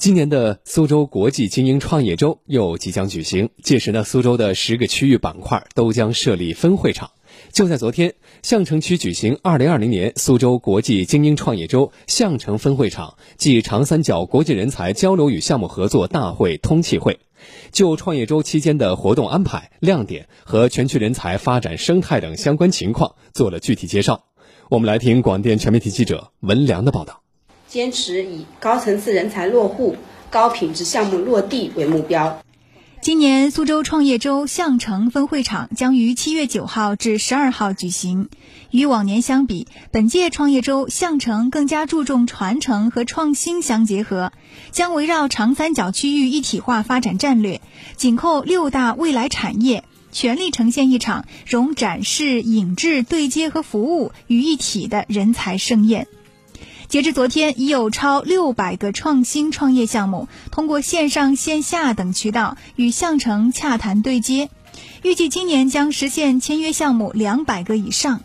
今年的苏州国际精英创业周又即将举行，届时呢，苏州的十个区域板块都将设立分会场。就在昨天，相城区举行2020年苏州国际精英创业周相城分会场暨长三角国际人才交流与项目合作大会通气会，就创业周期间的活动安排、亮点和全区人才发展生态等相关情况做了具体介绍。我们来听广电全媒体记者文良的报道。坚持以高层次人才落户、高品质项目落地为目标。今年苏州创业周相城分会场将于七月九号至十二号举行。与往年相比，本届创业周相城更加注重传承和创新相结合，将围绕长三角区域一体化发展战略，紧扣六大未来产业，全力呈现一场融展示、引智、对接和服务于一体的人才盛宴。截至昨天，已有超六百个创新创业项目通过线上线下等渠道与相城洽谈对接，预计今年将实现签约项目两百个以上。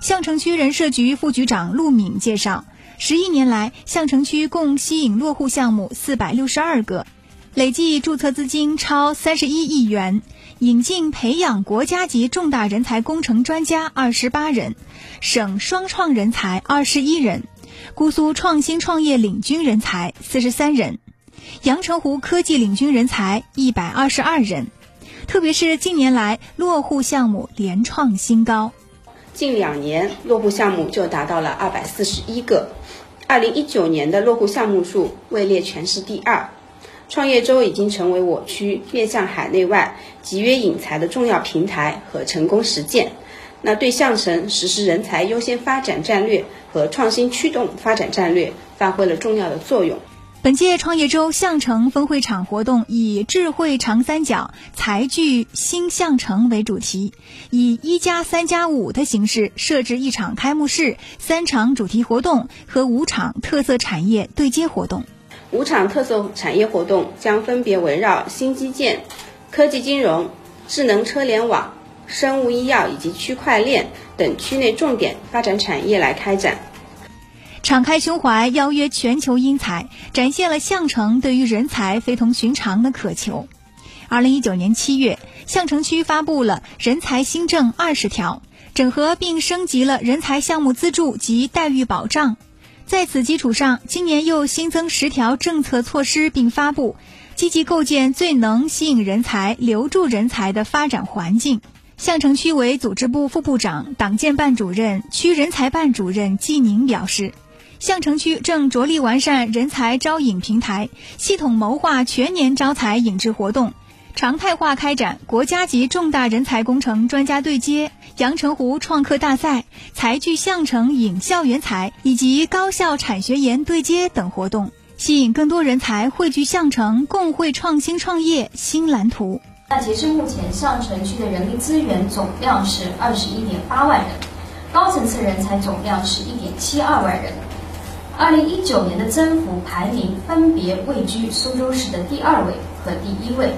相城区人社局副局长陆敏介绍，十一年来，相城区共吸引落户项目四百六十二个，累计注册资金超三十一亿元，引进培养国家级重大人才工程专家二十八人，省双创人才二十一人。姑苏创新创业领军人才四十三人，阳澄湖科技领军人才一百二十二人。特别是近年来落户项目连创新高，近两年落户项目就达到了二百四十一个。二零一九年的落户项目数位列全市第二。创业周已经成为我区面向海内外集约引才的重要平台和成功实践。那对象城实施人才优先发展战略和创新驱动发展战略发挥了重要的作用。本届创业周象城分会场活动以“智慧长三角，才聚新象城”为主题，以“一加三加五”的形式设置一场开幕式、三场主题活动和五场特色产业对接活动。五场特色产业活动将分别围绕新基建、科技金融、智能车联网。生物医药以及区块链等区内重点发展产业来开展，敞开胸怀邀约全球英才，展现了项城对于人才非同寻常的渴求。二零一九年七月，项城区发布了人才新政二十条，整合并升级了人才项目资助及待遇保障。在此基础上，今年又新增十条政策措施，并发布积极构建最能吸引人才、留住人才的发展环境。相城区委组织部副部长、党建办主任、区人才办主任季宁表示，相城区正着力完善人才招引平台，系统谋划全年招才引智活动，常态化开展国家级重大人才工程专家对接、阳澄湖创客大赛、才聚相城引校园才以及高校产学研对接等活动，吸引更多人才汇聚相城，共绘创新创业新蓝图。那截至目前，上城区的人力资源总量是二十一点八万人，高层次人才总量是一点七二万人。二零一九年的增幅排名分别位居苏州市的第二位和第一位。